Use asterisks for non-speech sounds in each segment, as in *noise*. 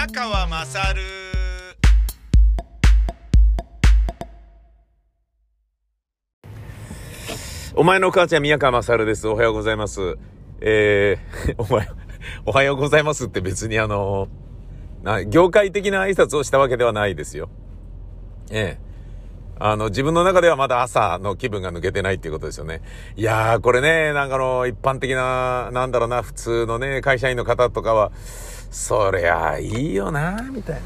宮川まさるお前の母ちゃん宮川まさるです。おはようございます。えー、*laughs* お前、おはようございますって別にあの、な、業界的な挨拶をしたわけではないですよ。ええ。あの、自分の中ではまだ朝の気分が抜けてないっていうことですよね。いやー、これね、なんかあの、一般的な、なんだろうな、普通のね、会社員の方とかは、そりゃいいよな、みたいな。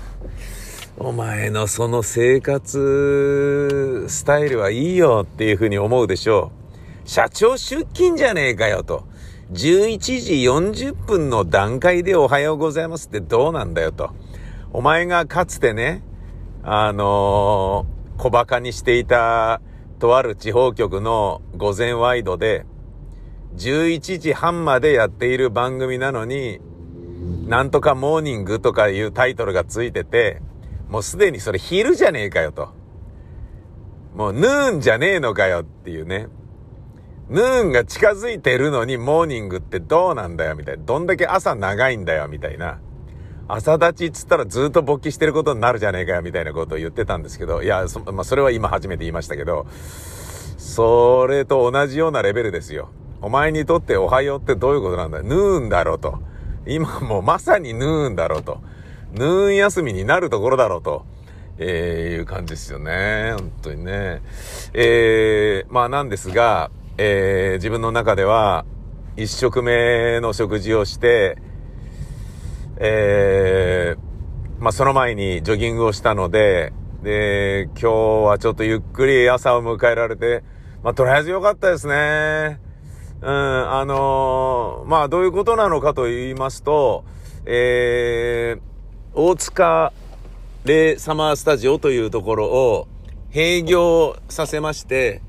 お前のその生活スタイルはいいよっていうふうに思うでしょう。社長出勤じゃねえかよと。11時40分の段階でおはようございますってどうなんだよと。お前がかつてね、あのー小馬鹿にしていたとある地方局の午前ワイドで、11時半までやっている番組なのに、なんとかモーニングとかいうタイトルがついてて、もうすでにそれ昼じゃねえかよと。もうヌーンじゃねえのかよっていうね。ヌーンが近づいてるのにモーニングってどうなんだよみたいな。どんだけ朝長いんだよみたいな。朝立ちっつったらずっと勃起してることになるじゃねえかよみたいなことを言ってたんですけど、いや、そ,、まあ、それは今初めて言いましたけど、それと同じようなレベルですよ。お前にとっておはようってどういうことなんだヌーンだろうと。今もうまさにヌーンだろうと。ヌーン休みになるところだろうと。えー、いう感じですよね。本当にね。えー、まあなんですが、えー、自分の中では、一食目の食事をして、えー、まあその前にジョギングをしたので、で、今日はちょっとゆっくり朝を迎えられて、まあとりあえず良かったですね。うん、あのーまあどういうことなのかと言いますと、えー、大塚レイサマースタジオというところを閉業させまして、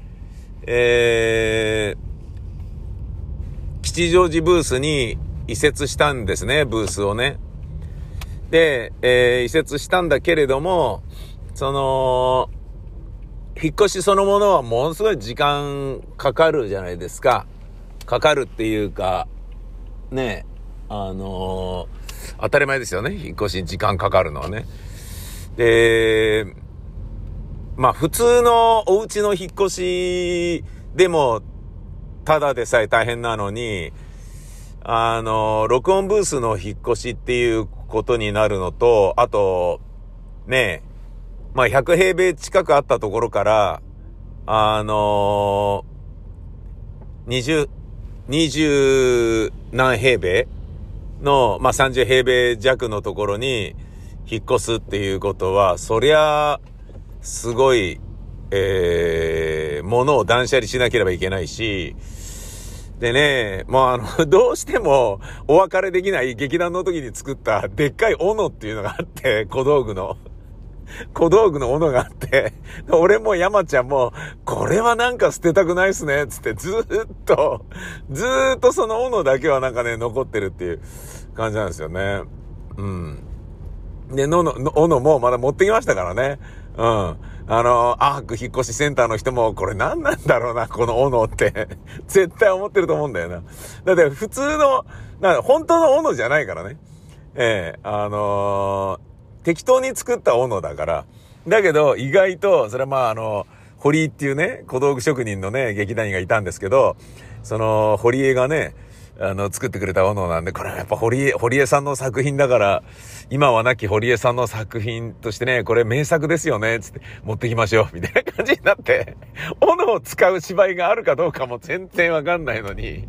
えー、吉祥寺ブースに移設したんですね、ブースをね。で、えー移設したんだけれども、その、引っ越しそのものはものすごい時間かかるじゃないですか。かかるっていうか、ね、あのー当たり前ですよね。引っ越しに時間かかるのはね。で、まあ普通のお家の引っ越しでも、ただでさえ大変なのに、あの、録音ブースの引っ越しっていうことになるのと、あと、ねえ、まあ100平米近くあったところから、あの20、20何平米の、まあ30平米弱のところに引っ越すっていうことは、そりゃ、すごい、えー、物を断捨離しなければいけないし、でね、もうあの、*laughs* どうしてもお別れできない劇団の時に作ったでっかい斧っていうのがあって、小道具の。小道具の斧があって、俺も山ちゃんも、これはなんか捨てたくないっすね、つってずーっと、ずーっとその斧だけはなんかね、残ってるっていう感じなんですよね。うん。で、のの、斧もまだ持ってきましたからね。うん。あの、アーク引っ越しセンターの人も、これ何なんだろうな、この斧って。*laughs* 絶対思ってると思うんだよな。だって普通の、な本当の斧じゃないからね。ええあのー適当に作った斧だから。だけど、意外と、それはまあ、あの、堀井っていうね、小道具職人のね、劇団員がいたんですけど、その、堀江がね、あの、作ってくれた斧なんで、これはやっぱ堀江、堀江さんの作品だから、今はなき堀江さんの作品としてね、これ名作ですよね、つって持ってきましょう、みたいな感じになって、斧を使う芝居があるかどうかも全然わかんないのに、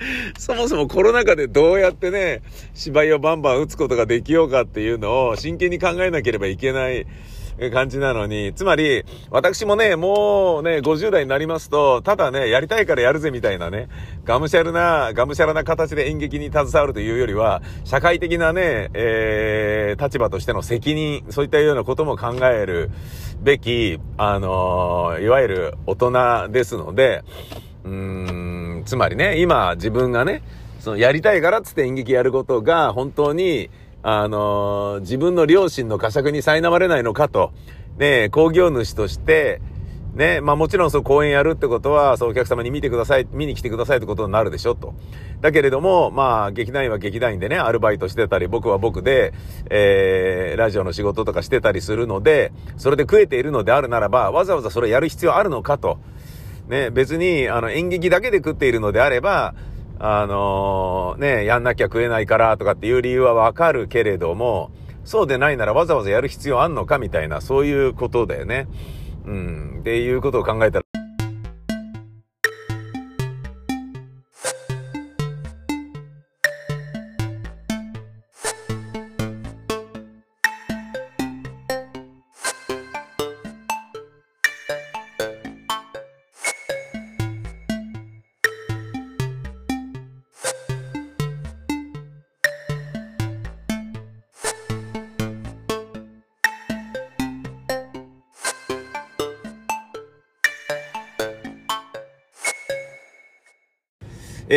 *laughs* そもそもコロナ禍でどうやってね、芝居をバンバン打つことができようかっていうのを真剣に考えなければいけない感じなのに、つまり、私もね、もうね、50代になりますと、ただね、やりたいからやるぜみたいなね、がむしゃらな、がむしゃらな形で演劇に携わるというよりは、社会的なね、えー、立場としての責任、そういったようなことも考えるべき、あのーいわゆる大人ですので、うん、つまりね、今自分がね、そのやりたいからっつって演劇やることが本当に、あのー自分の両親の呵責に苛まれないのかと、ね、工業主として、ね、まあもちろんそう公演やるってことは、そうお客様に見てください、見に来てくださいってことになるでしょ、と。だけれども、まあ劇団員は劇団員でね、アルバイトしてたり、僕は僕で、えー、ラジオの仕事とかしてたりするので、それで食えているのであるならば、わざわざそれやる必要あるのかと。ね、別に、あの演劇だけで食っているのであれば、あのー、ね、やんなきゃ食えないからとかっていう理由はわかるけれども、そうでないならわざわざやる必要あんのかみたいな、そういうことだよね。うん。っていうことを考えたら、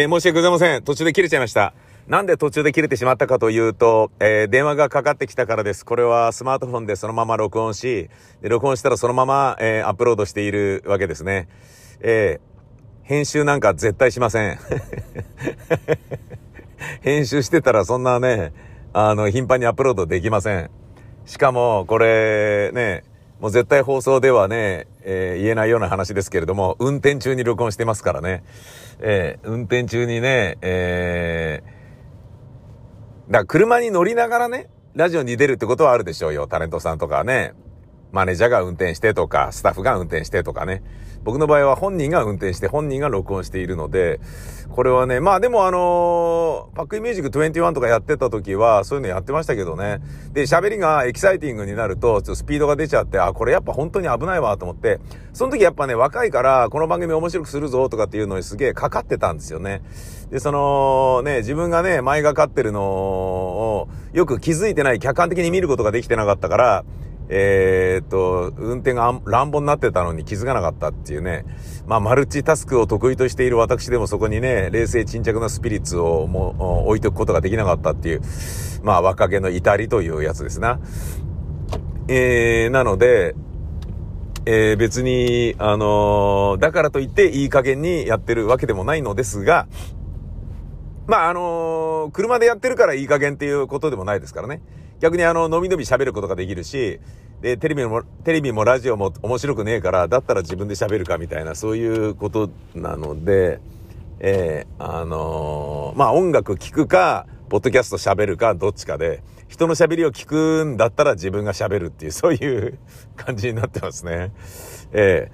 えー、申し訳ございません。途中で切れちゃいました。なんで途中で切れてしまったかというと、えー、電話がかかってきたからです。これはスマートフォンでそのまま録音し、で録音したらそのまま、えー、アップロードしているわけですね。えー、編集なんか絶対しません。*laughs* 編集してたらそんなね、あの、頻繁にアップロードできません。しかも、これ、ね、もう絶対放送ではね、えー、言えないような話ですけれども、運転中に録音してますからね。えー、運転中にね、えー、だから車に乗りながらね、ラジオに出るってことはあるでしょうよ。タレントさんとかね。マネージャーが運転してとか、スタッフが運転してとかね。僕の場合は本人が運転して本人が録音しているので、これはね、まあでもあのー、パックインミュージック21とかやってた時はそういうのやってましたけどね。で、喋りがエキサイティングになると、ちょっとスピードが出ちゃって、あ、これやっぱ本当に危ないわと思って、その時やっぱね、若いからこの番組面白くするぞとかっていうのにすげえかかってたんですよね。で、そのね、自分がね、前がかってるのをよく気づいてない客観的に見ることができてなかったから、えー、っと、運転が乱暴になってたのに気づかなかったっていうね。まあ、マルチタスクを得意としている私でもそこにね、冷静沈着なスピリッツをも置いておくことができなかったっていう、まあ、若気の至りというやつですな。えー、なので、えー、別に、あのー、だからといっていい加減にやってるわけでもないのですが、まあ、あのー、車でやってるからいい加減っていうことでもないですからね。逆にあの、のびのび喋ることができるし、で、テレビも、テレビもラジオも面白くねえから、だったら自分で喋るかみたいな、そういうことなので、えー、あのー、まあ、音楽聴くか、ポッドキャスト喋るか、どっちかで、人の喋りを聞くんだったら自分が喋るっていう、*laughs* そういう感じになってますね。え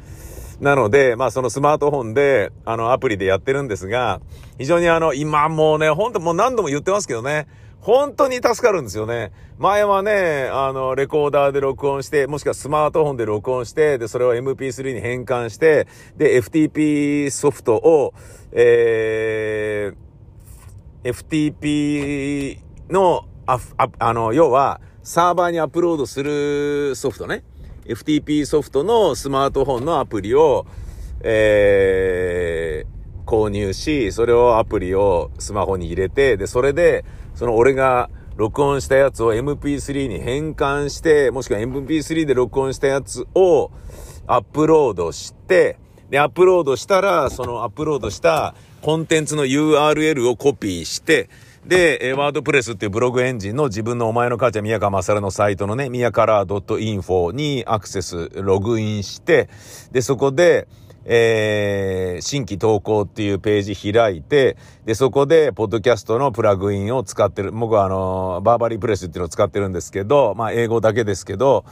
ー、なので、まあそのスマートフォンで、あのアプリでやってるんですが、非常にあの、今もうね、ほんともう何度も言ってますけどね、本当に助かるんですよね。前はね、あの、レコーダーで録音して、もしくはスマートフォンで録音して、で、それを MP3 に変換して、で、FTP ソフトを、えー、FTP の、あ、ああの、要は、サーバーにアップロードするソフトね。FTP ソフトのスマートフォンのアプリを、えー、購入し、それをアプリをスマホに入れて、で、それで、その俺が録音したやつを MP3 に変換して、もしくは MP3 で録音したやつをアップロードして、で、アップロードしたら、そのアップロードしたコンテンツの URL をコピーして、で、ワードプレスっていうブログエンジンの自分のお前の母ちゃん宮川勝のサイトのね、宮から .info にアクセス、ログインして、で、そこで、えー、新規投稿っていうページ開いて、で、そこで、ポッドキャストのプラグインを使ってる。僕はあの、バーバリープレスっていうのを使ってるんですけど、まあ、英語だけですけど、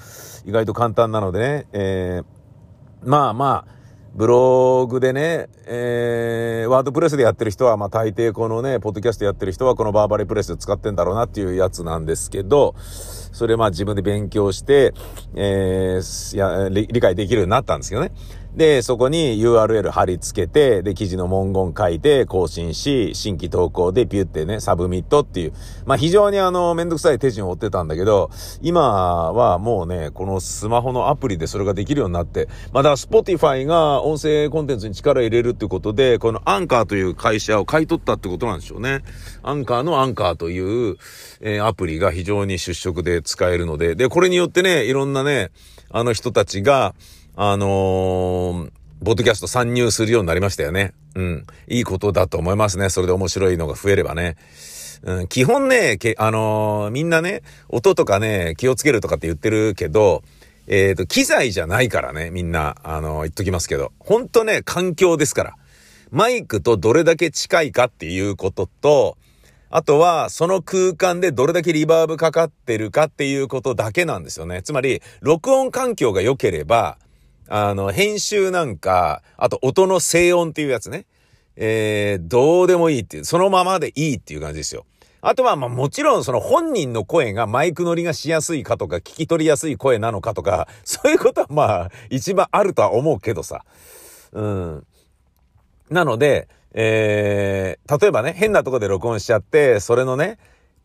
意外と簡単なのでね、えー、まあまあ、ブログでね、えー、ワードプレスでやってる人は、まあ大抵このね、ポッドキャストやってる人はこのバーバリープレス使ってんだろうなっていうやつなんですけど、それまあ自分で勉強して、えー、理解できるようになったんですけどね。で、そこに URL 貼り付けて、で、記事の文言書いて、更新し、新規投稿でピュってね、 submit っていう。まあ、非常にあの、めんどくさい手順を追ってたんだけど、今はもうね、このスマホのアプリでそれができるようになって、ま、だ Spotify が音声コンテンツに力を入れるってことで、このアンカーという会社を買い取ったってことなんでしょうね。アンカーのアンカーという、えー、アプリが非常に出色で使えるので、で、これによってね、いろんなね、あの人たちが、あのー、ボッドキャスト参入するようになりましたよね。うん。いいことだと思いますね。それで面白いのが増えればね。うん、基本ね、け、あのー、みんなね、音とかね、気をつけるとかって言ってるけど、えっ、ー、と、機材じゃないからね、みんな、あのー、言っときますけど。ほんとね、環境ですから。マイクとどれだけ近いかっていうことと、あとは、その空間でどれだけリバーブかかってるかっていうことだけなんですよね。つまり、録音環境が良ければ、あの、編集なんか、あと音の静音っていうやつね。えー、どうでもいいっていう、そのままでいいっていう感じですよ。あとは、まあ、もちろんその本人の声がマイク乗りがしやすいかとか、聞き取りやすい声なのかとか、*laughs* そういうことはまあ、一番あるとは思うけどさ。うん。なので、えー、例えばね、変なとこで録音しちゃって、それのね、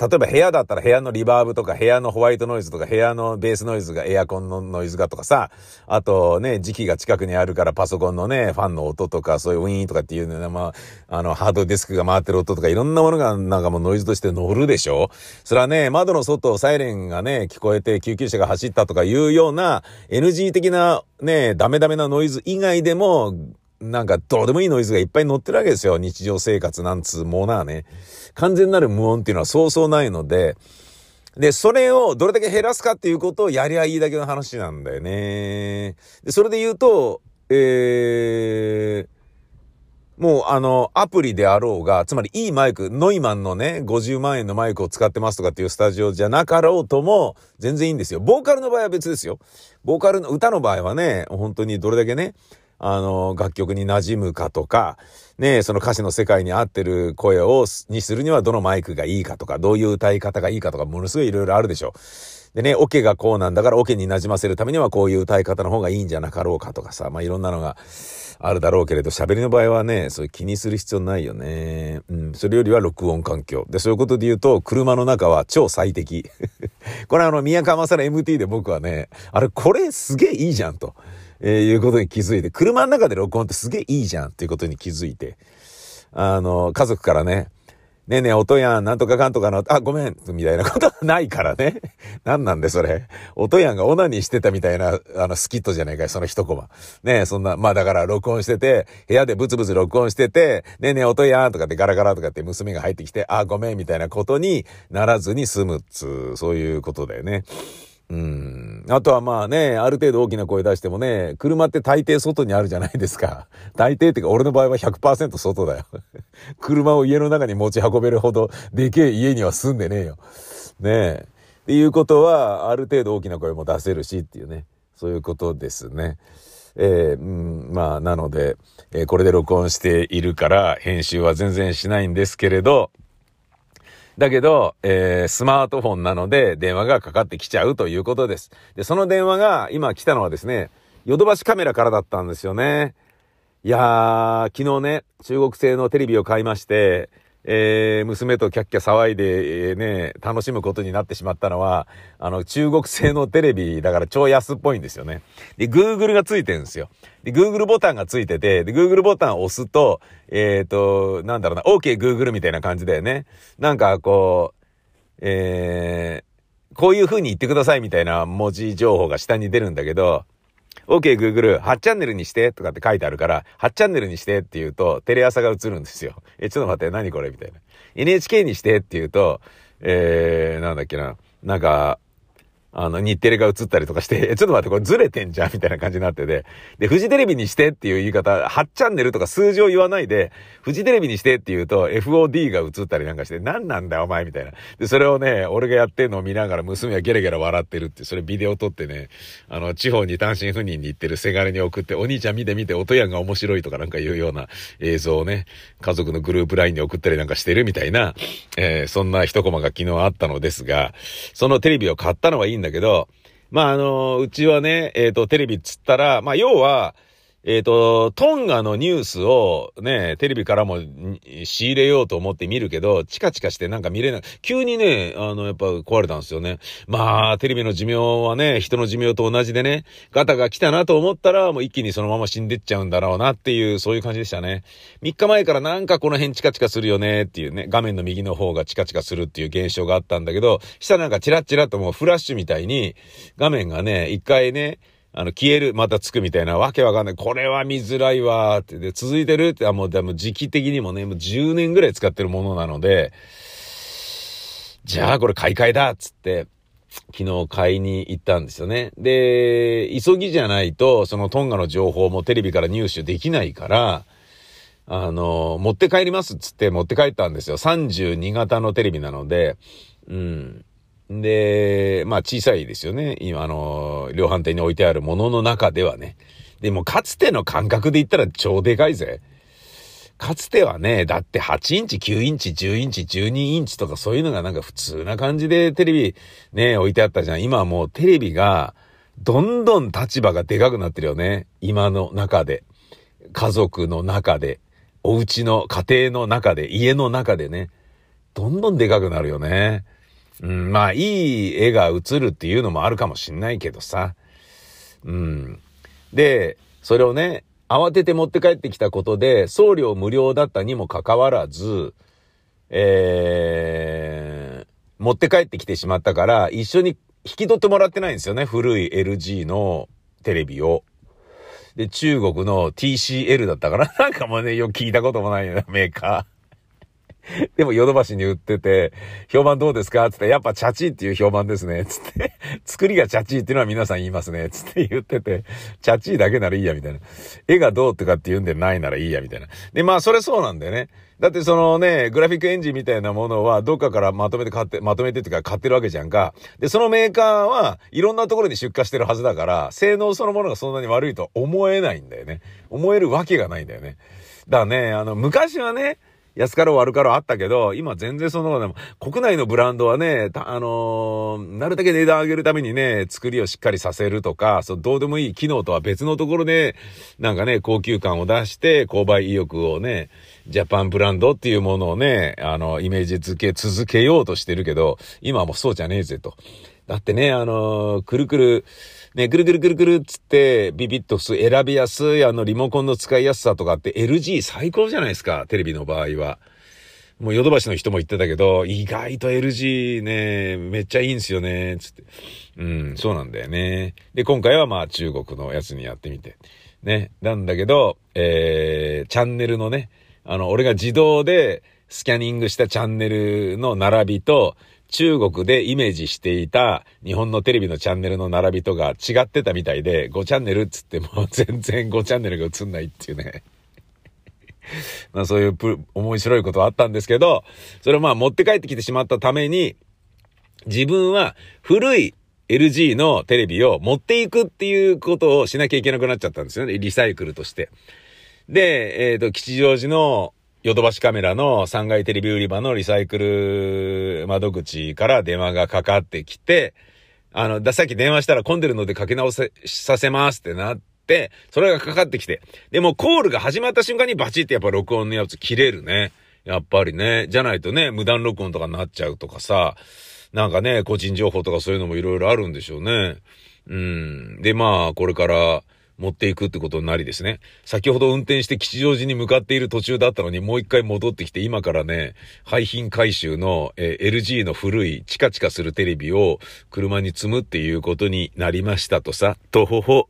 例えば部屋だったら部屋のリバーブとか部屋のホワイトノイズとか部屋のベースノイズがエアコンのノイズがとかさ、あとね、時期が近くにあるからパソコンのね、ファンの音とかそういうウィーンとかっていうね、まあ、あの、ハードディスクが回ってる音とかいろんなものがなんかもうノイズとして乗るでしょ？それはね、窓の外サイレンがね、聞こえて救急車が走ったとかいうような NG 的なね、ダメダメなノイズ以外でも、なんかどうでもいいノイズがいっぱい乗ってるわけですよ。日常生活なんつうものはね。完全なる無音っていうのはそうそうないので、で、それをどれだけ減らすかっていうことをやりゃいいだけの話なんだよね。で、それで言うと、えー、もうあの、アプリであろうが、つまりいいマイク、ノイマンのね、50万円のマイクを使ってますとかっていうスタジオじゃなかろうとも、全然いいんですよ。ボーカルの場合は別ですよ。ボーカルの、歌の場合はね、本当にどれだけね、あの、楽曲に馴染むかとか、ね、その歌詞の世界に合ってる声を、にするにはどのマイクがいいかとか、どういう歌い方がいいかとか、ものすごいいろいろあるでしょ。でね、オ、ケがこうなんだからオ、ケに馴染ませるためにはこういう歌い方の方がいいんじゃなかろうかとかさ、まあいろんなのがあるだろうけれど、喋りの場合はね、そういう気にする必要ないよね。うん、それよりは録音環境。で、そういうことで言うと、車の中は超最適。*laughs* これあの、宮川さら MT で僕はね、あれ、これすげえいいじゃんと。えー、いうことに気づいて、車の中で録音ってすげえいいじゃんっていうことに気づいて、あの、家族からね、ねえねえ、音やん、なんとかかんとかの、あ、ごめん、みたいなことはないからね。*laughs* なんなんで、それ。音やんがオナニーしてたみたいな、あの、スキットじゃないか、その一コマ。ねえ、そんな、まあだから録音してて、部屋でブツブツ録音してて、ねえねえ、音やんとかってガラガラとかって娘が入ってきて、あ、ごめん、みたいなことにならずに済むっつう、そういうことだよね。うん。あとはまあね、ある程度大きな声出してもね、車って大抵外にあるじゃないですか。*laughs* 大抵ってか俺の場合は100%外だよ。*laughs* 車を家の中に持ち運べるほどでけえ家には住んでねえよ。ねえ。っていうことは、ある程度大きな声も出せるしっていうね。そういうことですね。えー、うん、まあ、なので、えー、これで録音しているから、編集は全然しないんですけれど、だけど、えー、スマートフォンなので電話がかかってきちゃうということです。で、その電話が今来たのはですね、ヨドバシカメラからだったんですよね。いやー、昨日ね、中国製のテレビを買いまして、えー、娘とキャッキャ騒いで、えー、ね、楽しむことになってしまったのは、あの、中国製のテレビだから超安っぽいんですよね。で、Google がついてるんですよ。で、Google ボタンがついてて、で、Google ボタンを押すと、えっ、ー、と、なんだろうな、OK Google みたいな感じだよね。なんか、こう、えー、こういう風に言ってくださいみたいな文字情報が下に出るんだけど、OK Google、8チャンネルにしてとかって書いてあるから、8チャンネルにしてって言うと、テレ朝が映るんですよ。え、ちょっと待って、何これ？みたいな。NHK にしてって言うと、えー、なんだっけな。なんか、あの、日テレが映ったりとかして、*laughs* ちょっと待って、これずれてんじゃんみたいな感じになってて。で、フジテレビにしてっていう言い方、8チャンネルとか数字を言わないで、フジテレビにしてって言うと、FOD が映ったりなんかして、何なんだお前みたいな。で、それをね、俺がやってんのを見ながら娘はゲラゲラ笑ってるって、それビデオ撮ってね、あの、地方に単身赴任に行ってるせがれに送って、お兄ちゃん見て見て、音やんが面白いとかなんか言うような映像をね、家族のグループ LINE に送ったりなんかしてるみたいな、えー、そんな一コマが昨日あったのですが、そのテレビを買ったのはいいんだけど、まあ、あの、うちはね、えっ、ー、と、テレビっつったら、まあ、要は、えっ、と、トンガのニュースをね、テレビからも仕入れようと思って見るけど、チカチカしてなんか見れない。急にね、あの、やっぱ壊れたんですよね。まあ、テレビの寿命はね、人の寿命と同じでね、ガタが来たなと思ったら、もう一気にそのまま死んでっちゃうんだろうなっていう、そういう感じでしたね。3日前からなんかこの辺チカチカするよねっていうね、画面の右の方がチカチカするっていう現象があったんだけど、したらなんかチラッチラッともうフラッシュみたいに、画面がね、一回ね、あの、消える、またつくみたいなわけわかんない。これは見づらいわって。で、続いてるって、あ、もう、でも時期的にもね、もう10年ぐらい使ってるものなので、じゃあこれ買い替えだっつって、昨日買いに行ったんですよね。で、急ぎじゃないと、そのトンガの情報もテレビから入手できないから、あの、持って帰りますっつって持って帰ったんですよ。32型のテレビなので、うん。で、まあ小さいですよね。今、あの、量販店に置いてあるものの中ではね。でもかつての感覚で言ったら超でかいぜ。かつてはね、だって8インチ、9インチ、10インチ、12インチとかそういうのがなんか普通な感じでテレビね、置いてあったじゃん。今はもうテレビがどんどん立場がでかくなってるよね。今の中で。家族の中で。お家の家庭の中で、家の中でね。どんどんでかくなるよね。うん、まあ、いい絵が映るっていうのもあるかもしんないけどさ。うん。で、それをね、慌てて持って帰ってきたことで、送料無料だったにもかかわらず、えー、持って帰ってきてしまったから、一緒に引き取ってもらってないんですよね。古い LG のテレビを。で、中国の TCL だったから、*laughs* なんかもうね、よく聞いたこともないよな、メーカー。*laughs* でもヨドバシに売ってて、評判どうですか？つって、やっぱチャチーっていう評判ですね。つって、作りがチャチーっていうのは皆さん言いますね。つって言ってて、チャチーだけならいいや、みたいな。絵がどうとかって言うんでないならいいや、みたいな。で、まあ、それそうなんだよね。だってそのね、グラフィックエンジンみたいなものは、どっかからまとめて買って、まとめてっていうか買ってるわけじゃんか。で、そのメーカーはいろんなところに出荷してるはずだから、性能そのものがそんなに悪いとは思えないんだよね。思えるわけがないんだよね。だからね、あの、昔はね、安かろう悪かろうあったけど、今全然その、でも、国内のブランドはね、あのー、なるだけ値段上げるためにね、作りをしっかりさせるとか、そう、どうでもいい機能とは別のところで、なんかね、高級感を出して、購買意欲をね、ジャパンブランドっていうものをね、あの、イメージ付け続けようとしてるけど、今はもうそうじゃねえぜと。だってね、あのー、くるくる、ね、ぐるぐるぐるぐるっつって、ビビッと選びやすい、あの、リモコンの使いやすさとかって LG 最高じゃないですか、テレビの場合は。もうヨドバシの人も言ってたけど、意外と LG ね、めっちゃいいんすよね、つって。うん、そうなんだよね。で、今回はまあ中国のやつにやってみて。ね。なんだけど、えー、チャンネルのね、あの、俺が自動でスキャニングしたチャンネルの並びと、中国でイメージしていた日本のテレビのチャンネルの並びとが違ってたみたいで、5チャンネルっつっても *laughs* 全然5チャンネルが映んないっていうね。*laughs* まあそういう面白いことはあったんですけど、それをまあ持って帰ってきてしまったために、自分は古い LG のテレビを持っていくっていうことをしなきゃいけなくなっちゃったんですよね。リサイクルとして。で、えっ、ー、と、吉祥寺のヨドバシカメラの3階テレビ売り場のリサイクル窓口から電話がかかってきて、あの、だ、さっき電話したら混んでるのでかけ直せ、させますってなって、それがかかってきて。でもコールが始まった瞬間にバチってやっぱ録音のやつ切れるね。やっぱりね。じゃないとね、無断録音とかになっちゃうとかさ、なんかね、個人情報とかそういうのもいろいろあるんでしょうね。うん。で、まあ、これから、持っていくってことになりですね。先ほど運転して吉祥寺に向かっている途中だったのにもう一回戻ってきて今からね、廃品回収の、えー、LG の古いチカチカするテレビを車に積むっていうことになりましたとさ、とほほ。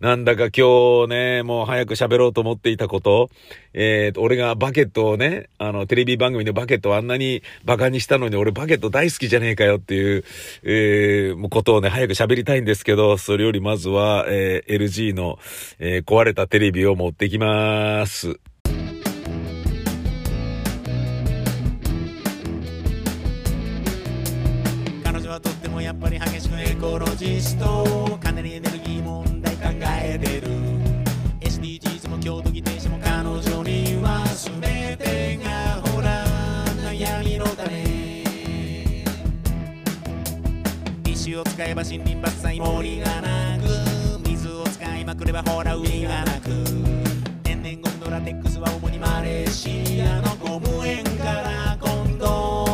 なんだか今日ね、もう早く喋ろうと思っていたこと、えー、と、俺がバケットをね、あの、テレビ番組でバケットをあんなに馬鹿にしたのに俺バケット大好きじゃねえかよっていう、えー、ことをね、早く喋りたいんですけど、それよりまずは、えー、LG の、えー、壊れたテレビを持ってきます。彼女はとってもやっぱり激しくエコロジストかなり石を使えば森林伐採森がなく。水を使いまくればほら海がなく。天然ゴムのラテックスは主にマレーシアのゴム園から今度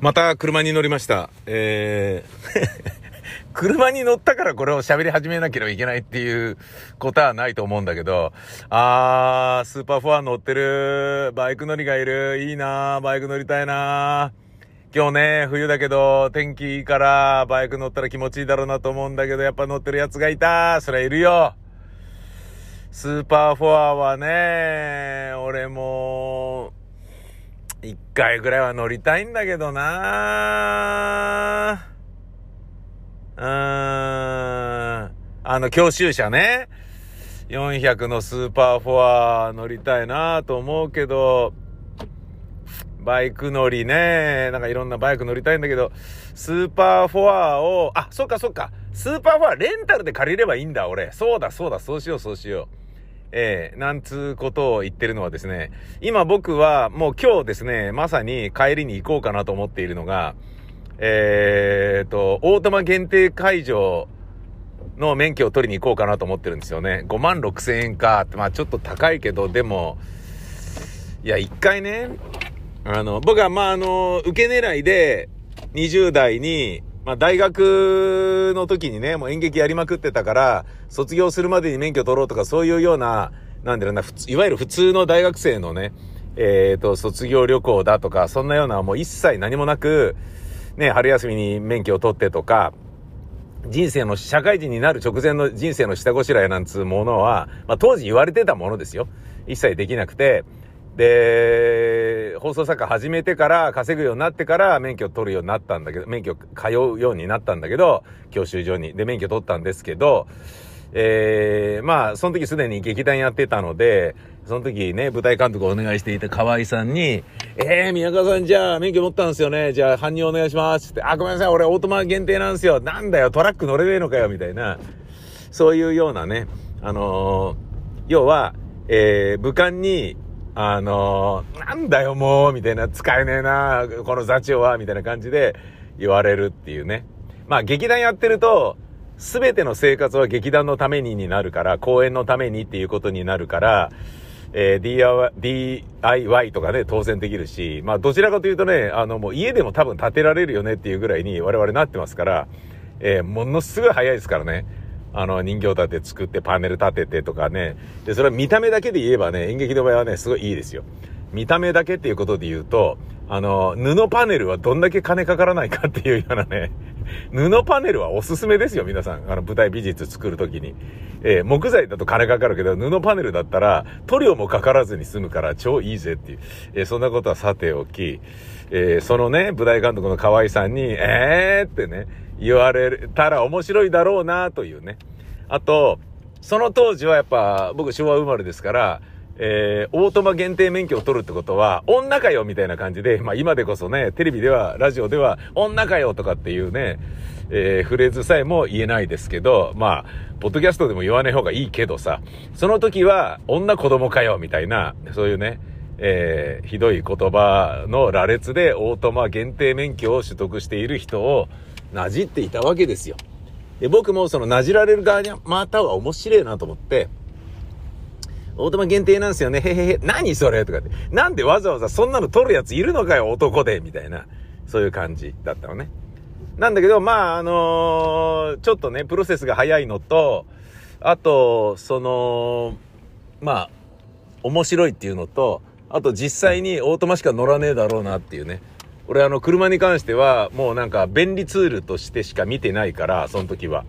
また車に乗りました。えー、*laughs* 車に乗ったからこれを喋り始めなければいけないっていうことはないと思うんだけど、あー、スーパーフォア乗ってる、バイク乗りがいる、いいなバイク乗りたいな今日ね、冬だけど、天気いいから、バイク乗ったら気持ちいいだろうなと思うんだけど、やっぱ乗ってるやつがいた。そりゃいるよ。スーパーフォアはね、俺も、一回ぐらいは乗りたいんだけどなうーん。あの、教習車ね。400のスーパーフォア乗りたいなと思うけど、バイク乗りね。なんかいろんなバイク乗りたいんだけど、スーパーフォアを、あ、そっかそっか。スーパーフォアレンタルで借りればいいんだ、俺。そうだそうだ、そうしようそうしよう。えー、なんつうことを言ってるのはですね、今僕はもう今日ですね、まさに帰りに行こうかなと思っているのが、えーと、オートマ限定会場の免許を取りに行こうかなと思ってるんですよね。5万6千円かって、まあちょっと高いけど、でも、いや、一回ね、あの、僕はまああの、受け狙いで20代に、まあ大学の時にね、もう演劇やりまくってたから、卒業するまでに免許取ろうとかそういうような、なんだろうな、いわゆる普通の大学生のね、えっ、と、卒業旅行だとか、そんなようなもう一切何もなく、ね、春休みに免許を取ってとか、人生の、社会人になる直前の人生の下ごしらえなんつうものは、まあ当時言われてたものですよ。一切できなくて、で、放送作家始めてから、稼ぐようになってから免許取るようになったんだけど、免許通うようになったんだけど、教習所に。で、免許取ったんですけど、えー、まあ、その時すでに劇団やってたので、その時ね、舞台監督をお願いしていた河合さんに、えー、宮川さんじゃあ免許持ったんですよね。じゃあ搬入お願いします。って、あ、ごめんなさい、俺オートマ限定なんですよ。なんだよ、トラック乗れねえのかよ、みたいな。そういうようなね、あのー要は、えー、武漢に、あのーなんだよもう、みたいな、使えねえな、この座長は、みたいな感じで言われるっていうね。まあ劇団やってると、すべての生活は劇団のためにになるから、公演のためにっていうことになるから、えー DIY, とかね、当然できるし、まあどちらかというとね、あのもう家でも多分建てられるよねっていうぐらいに我々なってますから、えーものすごい早いですからね。あの、人形立て作ってパネル立ててとかね。で、それは見た目だけで言えばね、演劇の場合はね、すごいいいですよ。見た目だけっていうことで言うと、あの、布パネルはどんだけ金かからないかっていうようなね、*laughs* 布パネルはおすすめですよ、皆さん。あの、舞台美術作るときに。えー木材だと金かかるけど、布パネルだったら、塗料もかからずに済むから超いいぜっていう。えーそんなことはさておき、えーそのね、舞台監督の河合さんに、えーってね、言われたら面白いだろうなというね。あと、その当時はやっぱ、僕昭和生まれですから、えー、オートマ限定免許を取るってことは、女かよみたいな感じで、まあ今でこそね、テレビでは、ラジオでは、女かよとかっていうね、えー、フレーズさえも言えないですけど、まあ、ポッドキャストでも言わない方がいいけどさ、その時は、女子供かよみたいな、そういうね、えー、ひどい言葉の羅列でオートマ限定免許を取得している人をなじっていたわけですよ。で、僕もそのなじられる側にまたは面白いなと思って、オートマ限定なんですよね。へへへ。何それ？とかって。なんでわざわざそんなの取るやついるのかよ、男で。みたいな。そういう感じだったのね。なんだけど、まあ、あのーちょっとね、プロセスが早いのと、あと、その、まあ、面白いっていうのと、あと実際にオートマしか乗らねえだろうなっていうね。俺あの車に関してはもうなんか便利ツールとしてしか見てないから、その時は。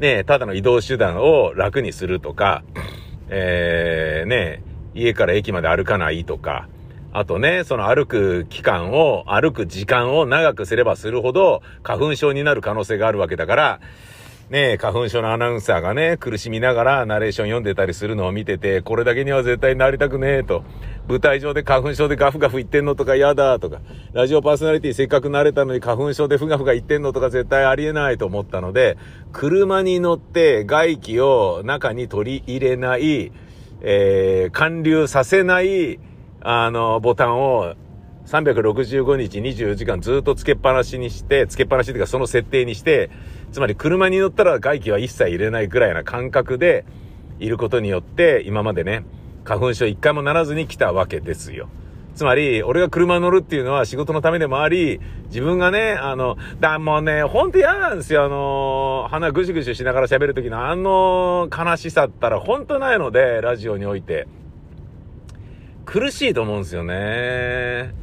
ね、ただの移動手段を楽にするとか、えー、ね、家から駅まで歩かないとか、あとね、その歩く期間を、歩く時間を長くすればするほど花粉症になる可能性があるわけだから、ね花粉症のアナウンサーがね、苦しみながらナレーション読んでたりするのを見てて、これだけには絶対なりたくねえと。舞台上で花粉症でガフガフ言ってんのとか嫌だとか、ラジオパーソナリティせっかく慣れたのに花粉症でふがふが言ってんのとか絶対ありえないと思ったので、車に乗って外気を中に取り入れない、えー、寒流させない、あの、ボタンを365日24時間ずっとつけっぱなしにして、つけっぱなしっていうかその設定にして、つまり車に乗ったら外気は一切入れないぐらいな感覚でいることによって、今までね、花粉症一回もならずに来たわけですよ。つまり、俺が車乗るっていうのは仕事のためでもあり、自分がね、あの、だ、もうね、ほんと嫌なんですよ。あの、鼻ぐしゅぐしゅしながら喋るときのあの悲しさったらほんとないので、ラジオにおいて。苦しいと思うんですよね。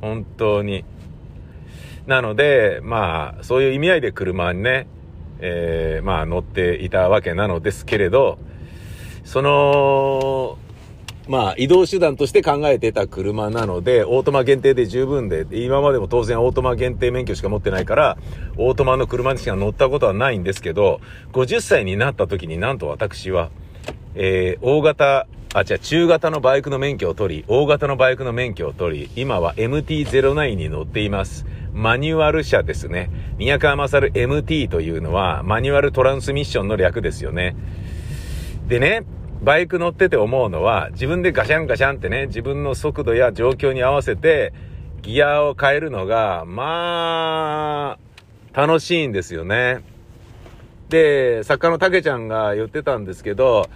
本当に。なので、まあ、そういう意味合いで車にね、えー、まあ乗っていたわけなのですけれど、その、まあ移動手段として考えてた車なので、オートマ限定で十分で、今までも当然オートマ限定免許しか持ってないから、オートマの車にしか乗ったことはないんですけど、50歳になった時になんと私は、えー、大型、あ、違う、中型のバイクの免許を取り、大型のバイクの免許を取り、今は MT-09 に乗っています。マニュアル車ですね。宮川勝 MT というのは、マニュアルトランスミッションの略ですよね。でね、バイク乗ってて思うのは、自分でガシャンガシャンってね、自分の速度や状況に合わせて、ギアを変えるのが、まあ、楽しいんですよね。で、作家のたけちゃんが言ってたんですけど、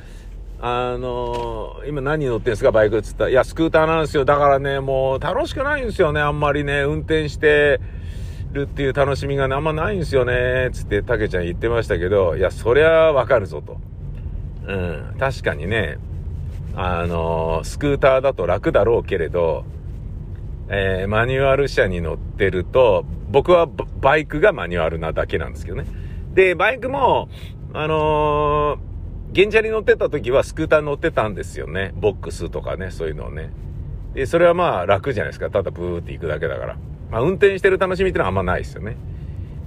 あのー、今何乗ってんですかバイクっつったら、いや、スクーターなんですよ。だからね、もう楽しくないんですよね。あんまりね、運転してるっていう楽しみがね、あんまないんですよね。つって、たけちゃん言ってましたけど、いや、そりゃわかるぞと。うん、確かにね、あのー、スクーターだと楽だろうけれど、えー、マニュアル車に乗ってると、僕はバイクがマニュアルなだけなんですけどね。で、バイクも、あのー現茶に乗ってた時はスクーター乗ってたんですよね。ボックスとかね、そういうのをね。で、それはまあ楽じゃないですか。ただブーって行くだけだから。まあ運転してる楽しみってのはあんまないですよね。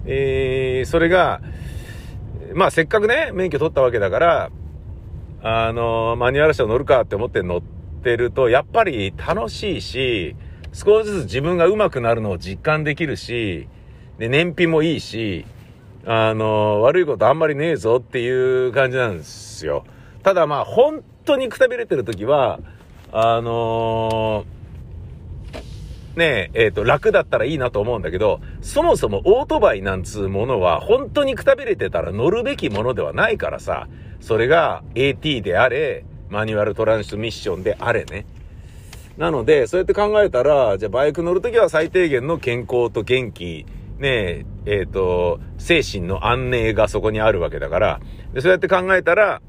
えー、それが、まあせっかくね、免許取ったわけだから、あの、マニュアル車乗るかって思って乗ってると、やっぱり楽しいし、少しずつ自分が上手くなるのを実感できるし、で、燃費もいいし、あの、悪いことあんまりねえぞっていう感じなんですよ。ただまあ、本当にくたびれてる時は、あのー、ねえ、えっ、ー、と、楽だったらいいなと思うんだけど、そもそもオートバイなんつうものは、本当にくたびれてたら乗るべきものではないからさ、それが AT であれ、マニュアルトランスミッションであれね。なので、そうやって考えたら、じゃあバイク乗るときは最低限の健康と元気、ねえ、えっ、ー、と、精神の安寧がそこにあるわけだから、でそうやって考えたら、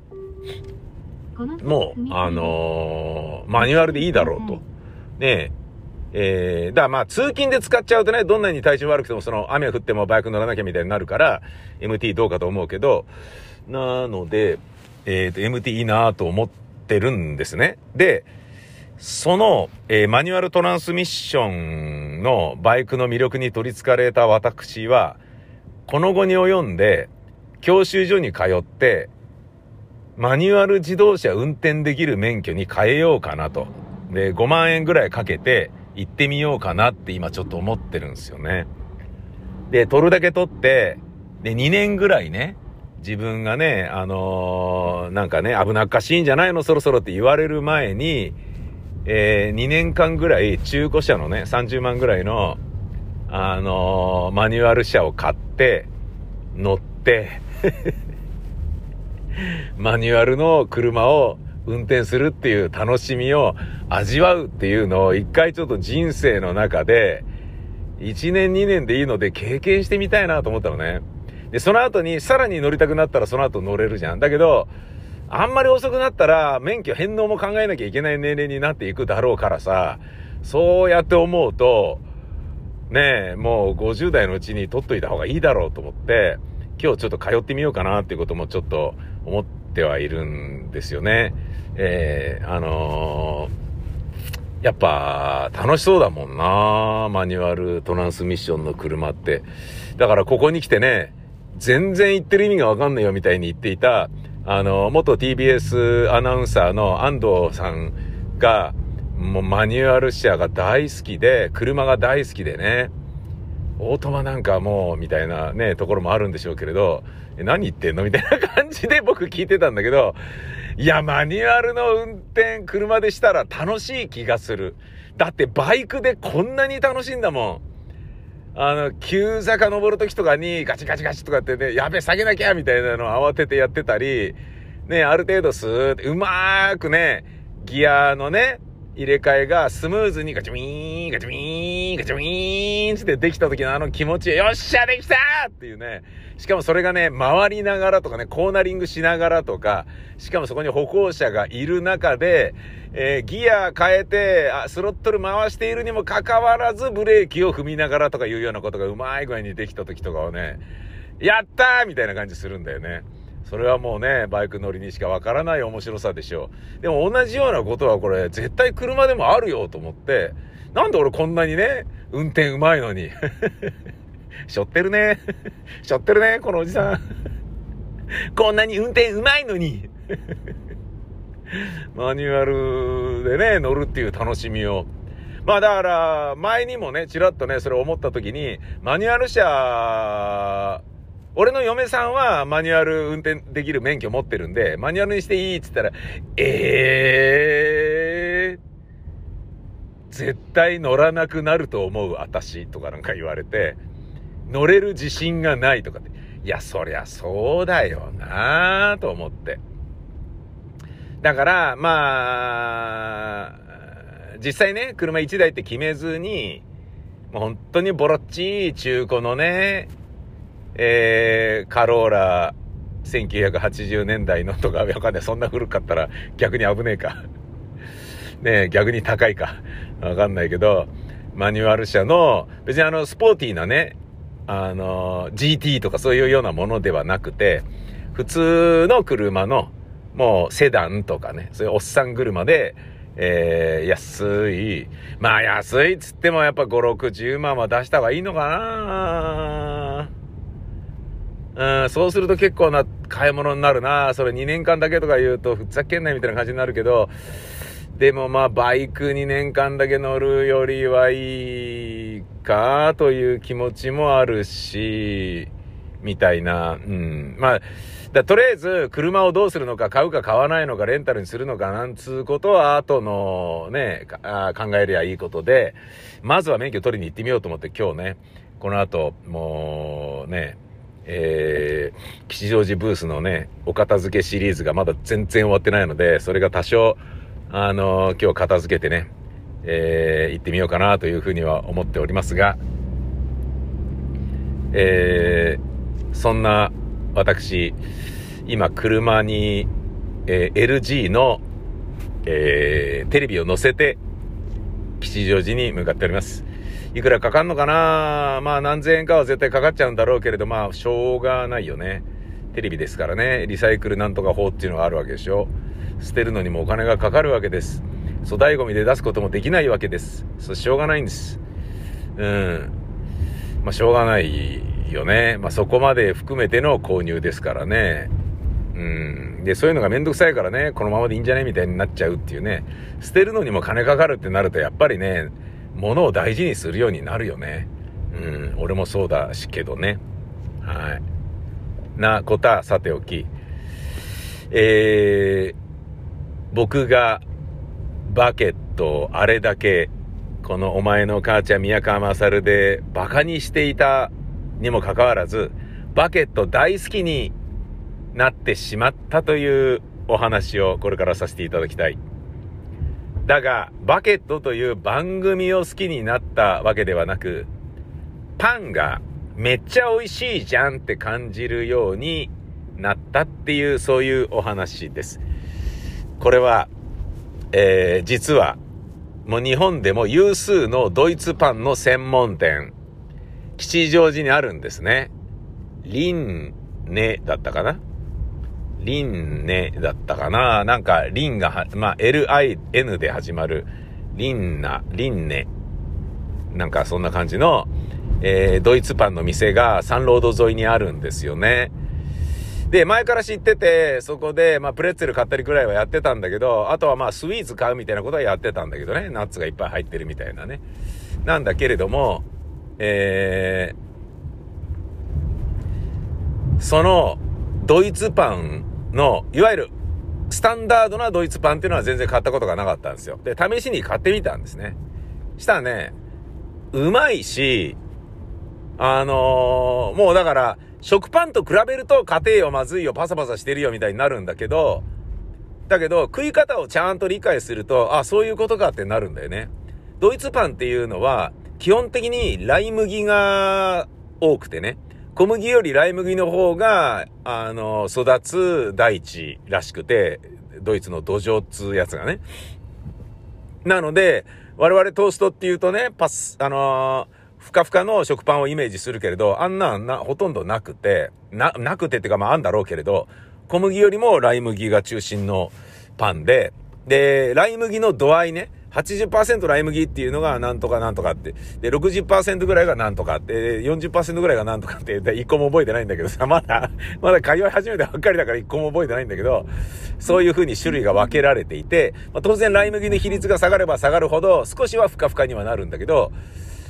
もう、あのー、マニュアルでいいだろうと。ねえ、ー、だからまあ通勤で使っちゃうとね、どんなに体調悪くてもその雨降ってもバイク乗らなきゃみたいになるから、MT どうかと思うけど、なので、えっ、ー、と、MT いいなと思ってるんですね。で、その、えー、マニュアルトランスミッションのバイクの魅力に取り憑かれた私は、この後に及んで、教習所に通って、マニュアル自動車運転できる免許に変えようかなと。で、5万円ぐらいかけて行ってみようかなって今ちょっと思ってるんですよね。で、取るだけ取って、で、2年ぐらいね、自分がね、あのー、なんかね、危なっかしいんじゃないの？そろそろって言われる前に、えー、2年間ぐらい中古車のね、30万ぐらいの、あのー、マニュアル車を買って、乗って、*laughs* マニュアルの車を運転するっていう楽しみを味わうっていうのを一回ちょっと人生の中で、1年2年でいいので経験してみたいなと思ったのね。で、その後にさらに乗りたくなったらその後乗れるじゃん。だけど、あんまり遅くなったら、免許返納も考えなきゃいけない年齢になっていくだろうからさ、そうやって思うと、ねえ、もう50代のうちに取っといた方がいいだろうと思って、今日ちょっと通ってみようかなっていうこともちょっと思ってはいるんですよね。えー、あのー、やっぱ楽しそうだもんなマニュアルトランスミッションの車って。だからここに来てね、全然言ってる意味がわかんないよみたいに言っていた、あの、元 TBS アナウンサーの安藤さんが、もうマニュアル車が大好きで、車が大好きでね、オートマなんかもう、みたいなね、ところもあるんでしょうけれど、何言ってんの？みたいな感じで僕聞いてたんだけど、いや、マニュアルの運転、車でしたら楽しい気がする。だってバイクでこんなに楽しいんだもん。あの、急坂登るときとかにガチガチガチとかってね、やべ、下げなきゃみたいなのを慌ててやってたり、ね、ある程度スーって、うまーくね、ギアのね、入れ替えがスムーズにガチャミーン、ガチャミーン、ガチャミーンってできた時のあの気持ち、よっしゃできたっていうね。しかもそれがね、回りながらとかね、コーナリングしながらとか、しかもそこに歩行者がいる中で、えー、ギア変えてあ、スロットル回しているにもかかわらずブレーキを踏みながらとかいうようなことがうまい具合にできた時とかをね、やったーみたいな感じするんだよね。それはもうね、バイク乗りにしかわからない面白さでしょう。でも同じようなことはこれ、絶対車でもあるよと思って、なんで俺こんなにね、運転うまいのに。*laughs* しょってるね。*laughs* しょってるね、このおじさん。こんなに運転うまいのに。*laughs* マニュアルでね、乗るっていう楽しみを。まあだから、前にもね、ちらっとね、それ思った時に、マニュアル車俺の嫁さんはマニュアル運転できる免許持ってるんで、マニュアルにしていいっつったら、えー、絶対乗らなくなると思う、私、とかなんか言われて、乗れる自信がないとかって。いや、そりゃそうだよなぁと思って。だから、まあ、実際ね、車1台って決めずに、もう本当にボロッチ中古のね、えー、カローラ、1980年代のとか、わかんない。そんな古かったら逆に危ねえか。*laughs* ね逆に高いか。わかんないけど、マニュアル車の、別にあの、スポーティーなね、あの、GT とかそういうようなものではなくて、普通の車の、もうセダンとかね、そういうおっさん車で、えー、安い。まあ安いっつってもやっぱ5、60万は出した方がいいのかなうん、そうすると結構な買い物になるな。それ2年間だけとか言うと、ふざけんないみたいな感じになるけど、でもまあ、バイク2年間だけ乗るよりはいいか、という気持ちもあるし、みたいな。うん。まあ、だとりあえず、車をどうするのか、買うか買わないのか、レンタルにするのか、なんつうことは、後のね、あ考えりゃいいことで、まずは免許取りに行ってみようと思って今日ね、この後、もうね、えー、吉祥寺ブースのね、お片付けシリーズがまだ全然終わってないので、それが多少、あのー、今日片付けてね、えー、行ってみようかなというふうには思っておりますが、えー、そんな私、今車に、えー、LG の、えー、テレビを載せて、吉祥寺に向かっております。いくらかかんのかな？まあ何千円かは絶対かかっちゃうんだろうけれど、まあしょうがないよね。テレビですからね。リサイクルなんとか法っていうのがあるわけでしょ。捨てるのにもお金がかかるわけです。粗大ゴミで出すこともできないわけです。そしょうがないんです。うん。まあしょうがないよね。まあそこまで含めての購入ですからね。うん。で、そういうのがめんどくさいからね、このままでいいんじゃね？みたいになっちゃうっていうね。捨てるのにも金かかるってなると、やっぱりね、物を大事にするようになるよね。うん、俺もそうだしけどね。はい。なことはさておき。えー、僕がバケットをあれだけ、このお前の母ちゃん宮川勝で馬鹿にしていたにもかかわらず、バケット大好きになってしまったというお話をこれからさせていただきたい。だが、バケットという番組を好きになったわけではなく、パンがめっちゃ美味しいじゃんって感じるようになったっていう、そういうお話です。これは、えー、実は、もう日本でも有数のドイツパンの専門店、吉祥寺にあるんですね。リンネだったかな？リンネだったかななんか、リンがまあ、LIN で始まる、リンナ、リンネ、なんかそんな感じの、えー、ドイツパンの店がサンロード沿いにあるんですよね。で、前から知ってて、そこで、まあ、プレッツェル買ったりくらいはやってたんだけど、あとはまあ、スイーツ買うみたいなことはやってたんだけどね。ナッツがいっぱい入ってるみたいなね。なんだけれども、えー、その、ドイツパンの、いわゆる、スタンダードなドイツパンっていうのは全然買ったことがなかったんですよ。で、試しに買ってみたんですね。したらね、うまいし、あのー、もうだから、食パンと比べると家庭よまずいよパサパサしてるよみたいになるんだけど、だけど食い方をちゃんと理解すると、あ、そういうことかってなるんだよね。ドイツパンっていうのは、基本的にライ麦が多くてね、小麦よりライ麦の方が、あの、育つ大地らしくて、ドイツの土壌っつうやつがね。なので、我々トーストっていうとね、パス、あのーふかふかの食パンをイメージするけれど、あんな、な、ほとんどなくて、な、なくてっていうかまああんだろうけれど、小麦よりもライ麦が中心のパンで、で、ライ麦の度合いね、80%ライ麦っていうのがなんとかなんとかって、で、60%ぐらいがなんとかって、40%ぐらいがなんとかって、一個も覚えてないんだけどさ、*laughs* まだ、まだ通い始めたばっかりだから一個も覚えてないんだけど、そういう風に種類が分けられていて、まあ、当然ライ麦の比率が下がれば下がるほど、少しはふかふかにはなるんだけど、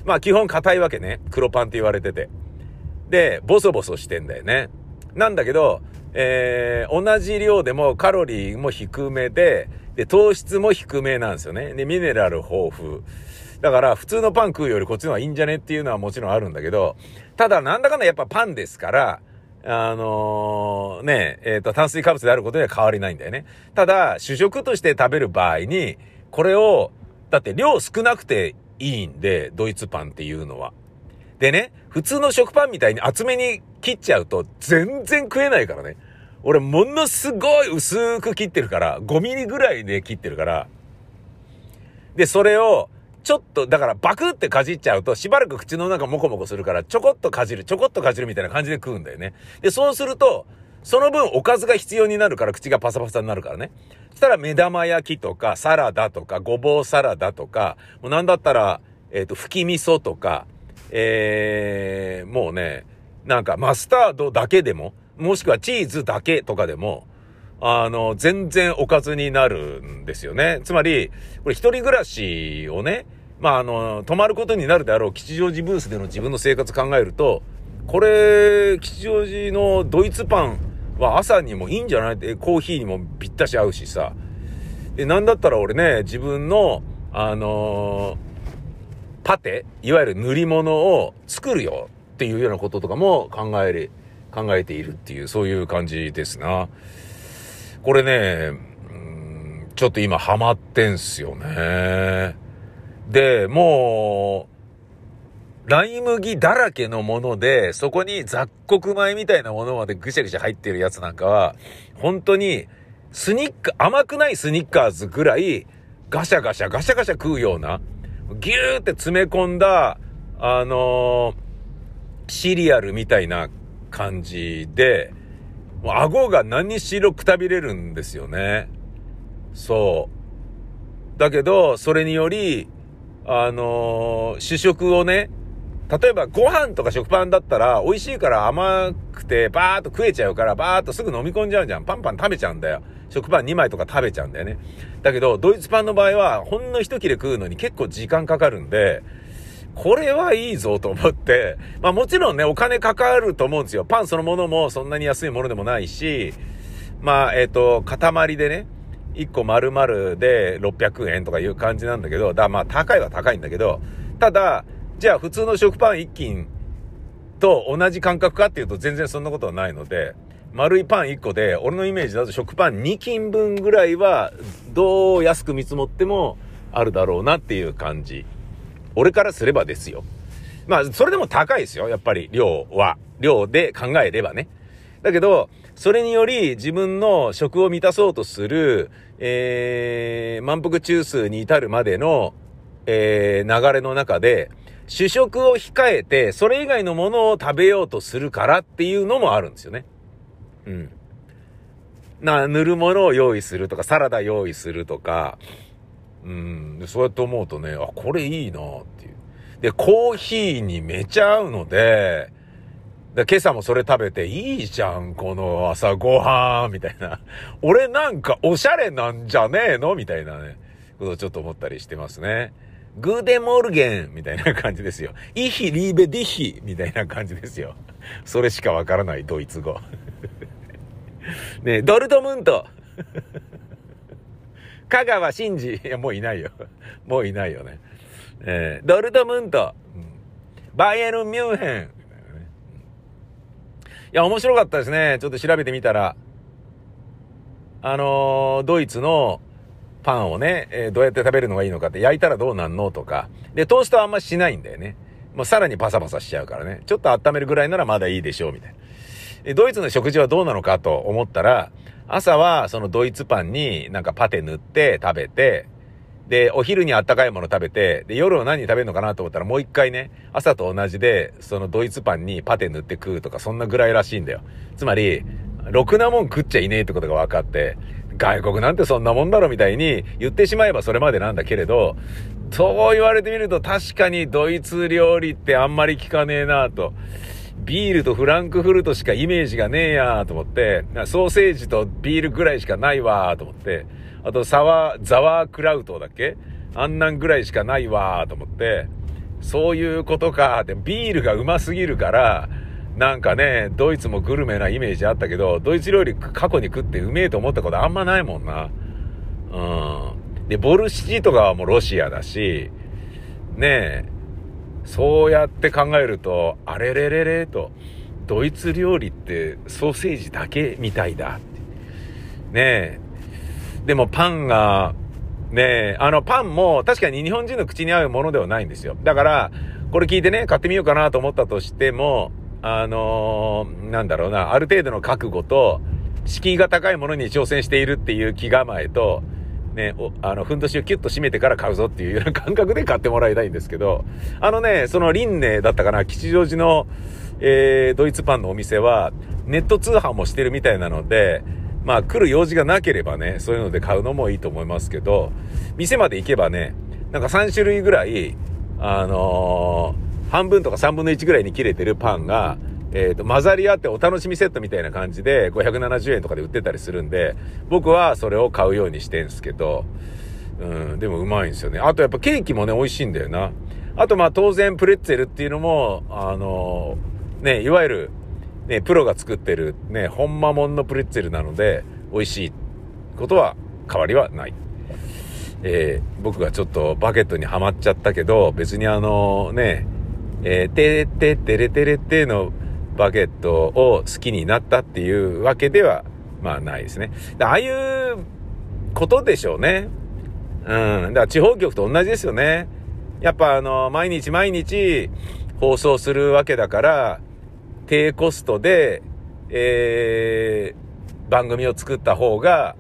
まあ基本硬いわけね。黒パンって言われてて。で、ボソボソしてんだよね。なんだけど、えー、同じ量でもカロリーも低めで、で、糖質も低めなんですよね。で、ミネラル豊富。だから、普通のパン食うよりこっちの方がいいんじゃねっていうのはもちろんあるんだけど、ただ、なんだかんだやっぱパンですから、あのー、ね、えっ、ー、と、炭水化物であることには変わりないんだよね。ただ、主食として食べる場合に、これを、だって量少なくていいんで、ドイツパンっていうのは。でね、普通の食パンみたいに厚めに切っちゃうと全然食えないからね。俺ものすごい薄く切ってるから、5ミリぐらいで切ってるから。で、それを、ちょっと、だからバクってかじっちゃうと、しばらく口の中モコモコするから、ちょこっとかじる、ちょこっとかじるみたいな感じで食うんだよね。で、そうすると、その分おかずが必要になるから口がパサパサになるからね。そしたら目玉焼きとかサラダとかごぼうサラダとか、もうなんだったら、えっ、ー、と、吹き味噌とか、えー、もうね、なんかマスタードだけでも、もしくはチーズだけとかでも、あの、全然おかずになるんですよね。つまり、これ一人暮らしをね、まあ、あの、泊まることになるであろう吉祥寺ブースでの自分の生活考えると、これ、吉祥寺のドイツパンは朝にもいいんじゃない？って、コーヒーにもぴったし合うしさ。で、なんだったら俺ね、自分の、あのー、パテ、いわゆる塗り物を作るよっていうようなこととかも考える、考えているっていう、そういう感じですな。これね、ちょっと今ハマってんすよね。で、もう、ライ麦だらけのもので、そこに雑穀米みたいなものまでぐしゃぐしゃ入ってるやつなんかは、本当に、スニッカ、甘くないスニッカーズぐらい、ガシャガシャガシャガシャ食うような、ギューって詰め込んだ、あのー、シリアルみたいな感じで、もう顎が何しろくたびれるんですよね。そう。だけど、それにより、あのー、主食をね、例えばご飯とか食パンだったら美味しいから甘くてバーっと食えちゃうからバーっとすぐ飲み込んじゃうじゃん。パンパン食べちゃうんだよ。食パン2枚とか食べちゃうんだよね。だけど、ドイツパンの場合はほんの一切れ食うのに結構時間かかるんで、これはいいぞと思って、まあもちろんね、お金かかると思うんですよ。パンそのものもそんなに安いものでもないし、まあ、えっ、ー、と、塊でね、1個丸々で600円とかいう感じなんだけど、だまあ高いは高いんだけど、ただ、じゃあ普通の食パン1斤と同じ感覚かっていうと全然そんなことはないので、丸いパン1個で、俺のイメージだと食パン2斤分ぐらいは、どう安く見積もってもあるだろうなっていう感じ。俺からすればですよ。まあ、それでも高いですよ。やっぱり量は。量で考えればね。だけど、それにより自分の食を満たそうとする、えー、満腹中枢に至るまでの、えー、流れの中で、主食を控えて、それ以外のものを食べようとするからっていうのもあるんですよね。うん。な、塗るものを用意するとか、サラダ用意するとか、うん。でそうやって思うとね、あ、これいいなっていう。で、コーヒーにめちゃ合うので、で今朝もそれ食べて、いいじゃん、この朝ごはん、みたいな。*laughs* 俺なんかおしゃれなんじゃねえのみたいなね、ことをちょっと思ったりしてますね。グーデモルゲンみたいな感じですよ。イヒリーベディヒみたいな感じですよ。それしかわからないドイツ語。ねドルトムント。*laughs* 香川真司。いや、もういないよ。*laughs* もういないよね。えー、ドルトムント。うん、バイエルン・ミュンヘン。い。や、面白かったですね。ちょっと調べてみたら。あのー、ドイツのパンをね、えー、どうやって食べるのがいいのかって焼いたらどうなんのとか。で、トーストはあんましないんだよね。もうさらにパサパサしちゃうからね。ちょっと温めるぐらいならまだいいでしょう、みたいな。ドイツの食事はどうなのかと思ったら、朝はそのドイツパンになんかパテ塗って食べて、で、お昼にあったかいもの食べて、で、夜は何食べるのかなと思ったらもう一回ね、朝と同じで、そのドイツパンにパテ塗って食うとか、そんなぐらいらしいんだよ。つまり、ろくなもん食っちゃいねえってことが分かって、外国なんてそんなもんだろみたいに言ってしまえばそれまでなんだけれど、そう言われてみると確かにドイツ料理ってあんまり聞かねえなと。ビールとフランクフルトしかイメージがねえやと思って、ソーセージとビールぐらいしかないわと思って、あとサワー、ザワークラウトだっけ？あんなんぐらいしかないわと思って、そういうことかって、ビールがうますぎるから、なんかね、ドイツもグルメなイメージあったけど、ドイツ料理過去に食ってうめえと思ったことあんまないもんな。うん。で、ボルシチとかはもうロシアだし、ねえ、そうやって考えると、あれれれれと、ドイツ料理ってソーセージだけみたいだ。ねえ。でもパンが、ねえ、あのパンも確かに日本人の口に合うものではないんですよ。だから、これ聞いてね、買ってみようかなと思ったとしても、あのー、なんだろうな、ある程度の覚悟と、敷居が高いものに挑戦しているっていう気構えと、ね、あの、ふんどしをキュッと締めてから買うぞっていうような *laughs* 感覚で買ってもらいたいんですけど、あのね、その輪廻だったかな、吉祥寺の、えー、ドイツパンのお店は、ネット通販もしてるみたいなので、まあ来る用事がなければね、そういうので買うのもいいと思いますけど、店まで行けばね、なんか3種類ぐらい、あのー半分とか3分の1ぐらいに切れてるパンが、えっ、ー、と、混ざり合ってお楽しみセットみたいな感じで570円とかで売ってたりするんで、僕はそれを買うようにしてんすけど、うん、でもうまいんですよね。あとやっぱケーキもね、美味しいんだよな。あとまあ当然プレッツェルっていうのも、あのー、ね、いわゆる、ね、プロが作ってるね、ほんまもんのプレッツェルなので、美味しいことは変わりはない。えー、僕がちょっとバケットにはまっちゃったけど、別にあのね、えー、てててれてれてのバケットを好きになったっていうわけでは、まあないですね。ああいうことでしょうね。うん。だから地方局と同じですよね。やっぱあの、毎日毎日放送するわけだから、低コストで、えー、番組を作った方が、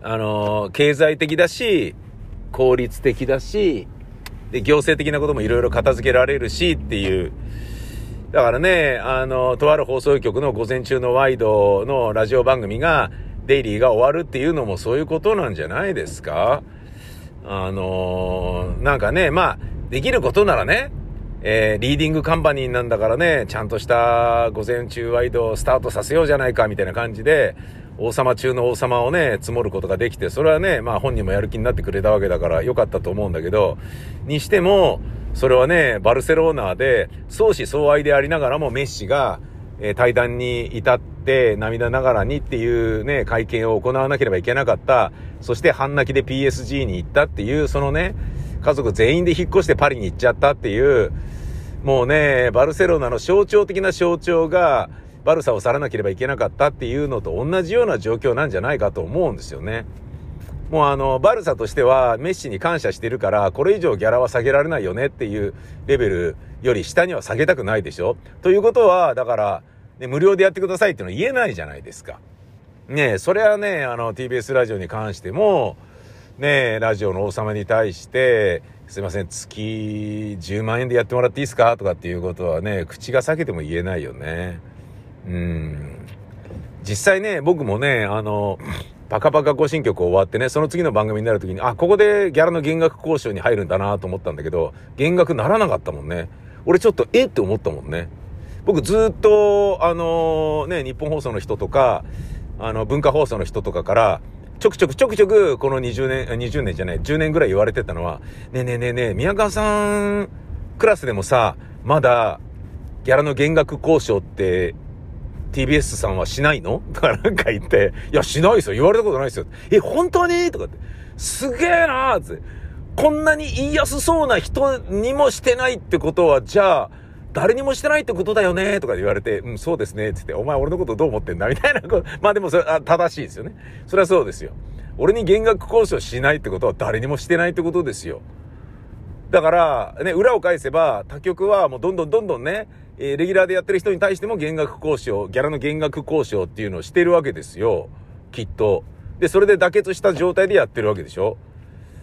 あの、経済的だし、効率的だし、で、行政的なこともいろいろ片付けられるしっていう。だからね、あの、とある放送局の午前中のワイドのラジオ番組が、デイリーが終わるっていうのもそういうことなんじゃないですか？あのなんかね、まあ、できることならね、えー、リーディングカンパニーなんだからね、ちゃんとした午前中ワイドをスタートさせようじゃないかみたいな感じで、王様中の王様をね、積もることができて、それはね、まあ本人もやる気になってくれたわけだから良かったと思うんだけど、にしても、それはね、バルセロナで、相思相愛でありながらもメッシが、えー、対談に至って涙ながらにっていうね、会見を行わなければいけなかった。そして半泣きで PSG に行ったっていう、そのね、家族全員で引っ越してパリに行っちゃったっていう、もうね、バルセロナの象徴的な象徴が、バルサを去らなければいけなかったっていうのと同じような状況なんじゃないかと思うんですよね。もうあの、バルサとしてはメッシに感謝してるから、これ以上ギャラは下げられないよねっていうレベルより下には下げたくないでしょ？ということは、だから、ね、無料でやってくださいっていうのは言えないじゃないですか。ねそれはね、あの、TBS ラジオに関しても、ねラジオの王様に対して、すいません、月10万円でやってもらっていいですか？とかっていうことはね、口が裂けても言えないよね。うん。実際ね、僕もね、あの、パカパカ行進曲終わってね、その次の番組になる時に、あ、ここでギャラの減額交渉に入るんだなと思ったんだけど、減額ならなかったもんね。俺ちょっと、えって思ったもんね。僕ずっと、あのね、日本放送の人とか、あの、文化放送の人とかから、ちょくちょくちょくちょく、この20年、20年じゃない、10年ぐらい言われてたのは、ねえねえねえねえ、宮川さんクラスでもさ、まだ、ギャラの減額交渉って、TBS さんはしないの？とかなんか言って、いや、しないですよ。言われたことないですよ。え、本当に？とかって。すげえなーって。こんなに言いやすそうな人にもしてないってことは、じゃあ、誰にもしてないってことだよね？とか言われて、うん、そうですね。つって、お前俺のことどう思ってんだ？みたいなこと。*laughs* まあでもそれ、あ正しいですよね。それはそうですよ。俺に減額交渉しないってことは誰にもしてないってことですよ。だから、ね、裏を返せば、他局はもうどんどんどんどんね、えー、レギュラーでやってる人に対しても減額交渉、ギャラの減額交渉っていうのをしてるわけですよ。きっと。で、それで妥結した状態でやってるわけでしょ。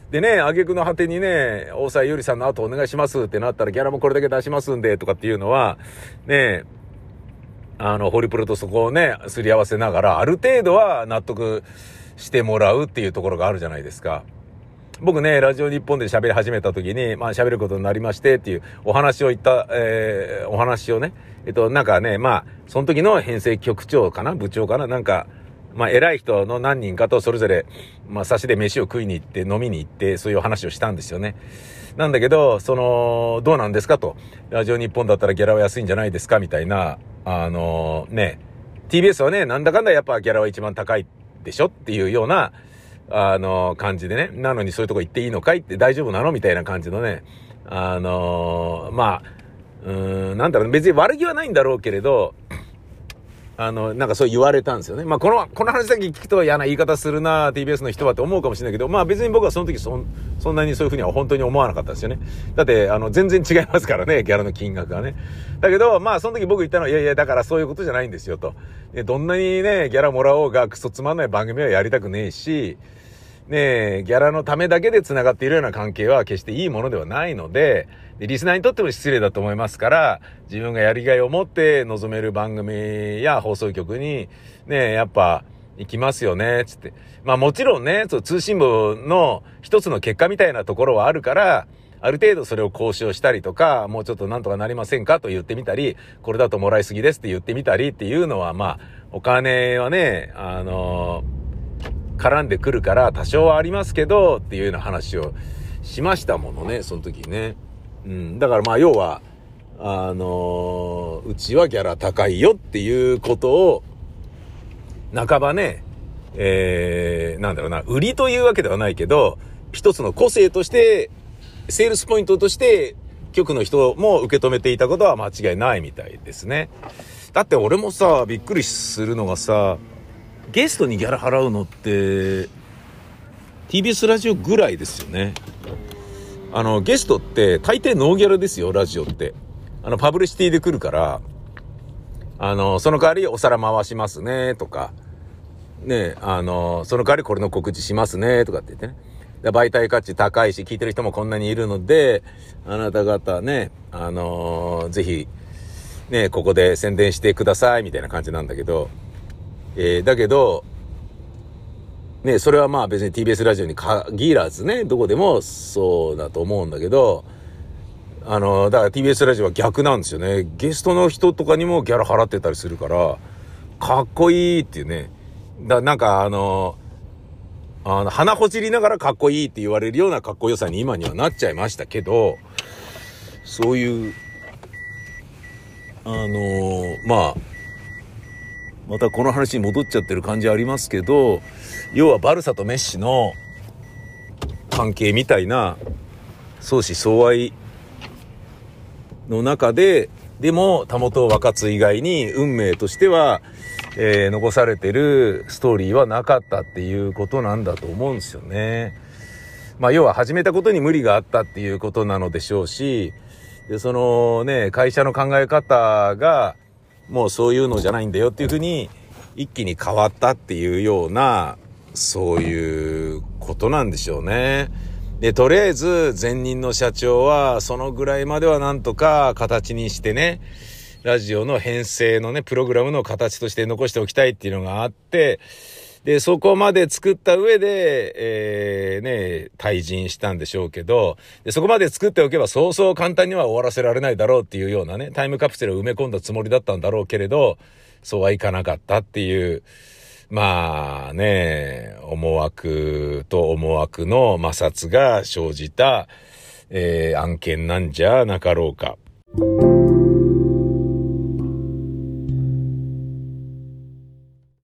でね、挙句の果てにね、大沢ゆりさんの後お願いしますってなったらギャラもこれだけ出しますんでとかっていうのは、ね、あの、ホリプロとそこをね、すり合わせながら、ある程度は納得してもらうっていうところがあるじゃないですか。僕ね、ラジオ日本で喋り始めた時に、まあ喋ることになりましてっていうお話を言った、えー、お話をね、えっと、なんかね、まあ、その時の編成局長かな部長かななんか、まあ、偉い人の何人かとそれぞれ、まあ、差しで飯を食いに行って、飲みに行って、そういう話をしたんですよね。なんだけど、その、どうなんですかと。ラジオ日本だったらギャラは安いんじゃないですかみたいな、あのー、ね、TBS はね、なんだかんだやっぱギャラは一番高いでしょっていうような、あの、感じでね、なのにそういうとこ行っていいのかいって大丈夫なのみたいな感じのね、あのー、まあ、うーん、なんだろう、別に悪気はないんだろうけれど、あの、なんかそう言われたんですよね。まあ、この、この話だけ聞くと嫌な言い方するな TBS の人はって思うかもしれないけど、まあ別に僕はその時そん、そんなにそういうふうには本当に思わなかったですよね。だって、あの、全然違いますからね、ギャラの金額がね。だけど、まあその時僕言ったのは、いやいや、だからそういうことじゃないんですよと。どんなにね、ギャラもらおうがクソつまんない番組はやりたくねえし、ねえ、ギャラのためだけで繋がっているような関係は決していいものではないので、でリスナーにとっても失礼だと思いますから、自分がやりがいを持って望める番組や放送局に、ねえ、やっぱ、行きますよね、つって。まあもちろんね、そう通信部の一つの結果みたいなところはあるから、ある程度それを交渉したりとか、もうちょっとなんとかなりませんかと言ってみたり、これだともらいすぎですって言ってみたりっていうのは、まあ、お金はね、あのー絡んでくるから多少はありますけどっていうような話をしましたものね、その時にね。うん。だからまあ要は、あのー、うちはギャラ高いよっていうことを、半ばね、えー、なんだろうな、売りというわけではないけど、一つの個性として、セールスポイントとして、局の人も受け止めていたことは間違いないみたいですね。だって俺もさ、びっくりするのがさ、ゲストにギャラ払うのって TBS ラジオぐらいですよね。あのゲストって大抵ノーギャラですよラジオって。あのパブリシティで来るからあのその代わりお皿回しますねとか。ねあのその代わりこれの告知しますねとかって言ってね。で媒体価値高いし、聞いてる人もこんなにいるので、あなた方ね、あのー、ぜひ、ね、ここで宣伝してください、みたいな感じなんだけど、えー、だけど、ね、それはまあ別に TBS ラジオに限らずね、どこでもそうだと思うんだけど、あの、だから TBS ラジオは逆なんですよね。ゲストの人とかにもギャラ払ってたりするから、かっこいいっていうね。だなんかあの、あの、鼻ほじりながらかっこいいって言われるようなかっこよさに今にはなっちゃいましたけど、そういう、あのまあ、またこの話に戻っちゃってる感じありますけど、要はバルサとメッシの関係みたいな相思相愛の中で、でも、たもとを分かつ以外に運命としては、えー、残されてるストーリーはなかったっていうことなんだと思うんですよね。まあ、要は始めたことに無理があったっていうことなのでしょうし、で、そのね、会社の考え方が、もうそういうのじゃないんだよっていうふうに一気に変わったっていうようなそういうことなんでしょうね。で、とりあえず前任の社長はそのぐらいまではなんとか形にしてね、ラジオの編成のね、プログラムの形として残しておきたいっていうのがあって、で、そこまで作った上で、えー、ね、退陣したんでしょうけど、でそこまで作っておけばそうそう簡単には終わらせられないだろうっていうようなね、タイムカプセルを埋め込んだつもりだったんだろうけれど、そうはいかなかったっていう、まあね、思惑と思惑の摩擦が生じた、えー、案件なんじゃなかろうか。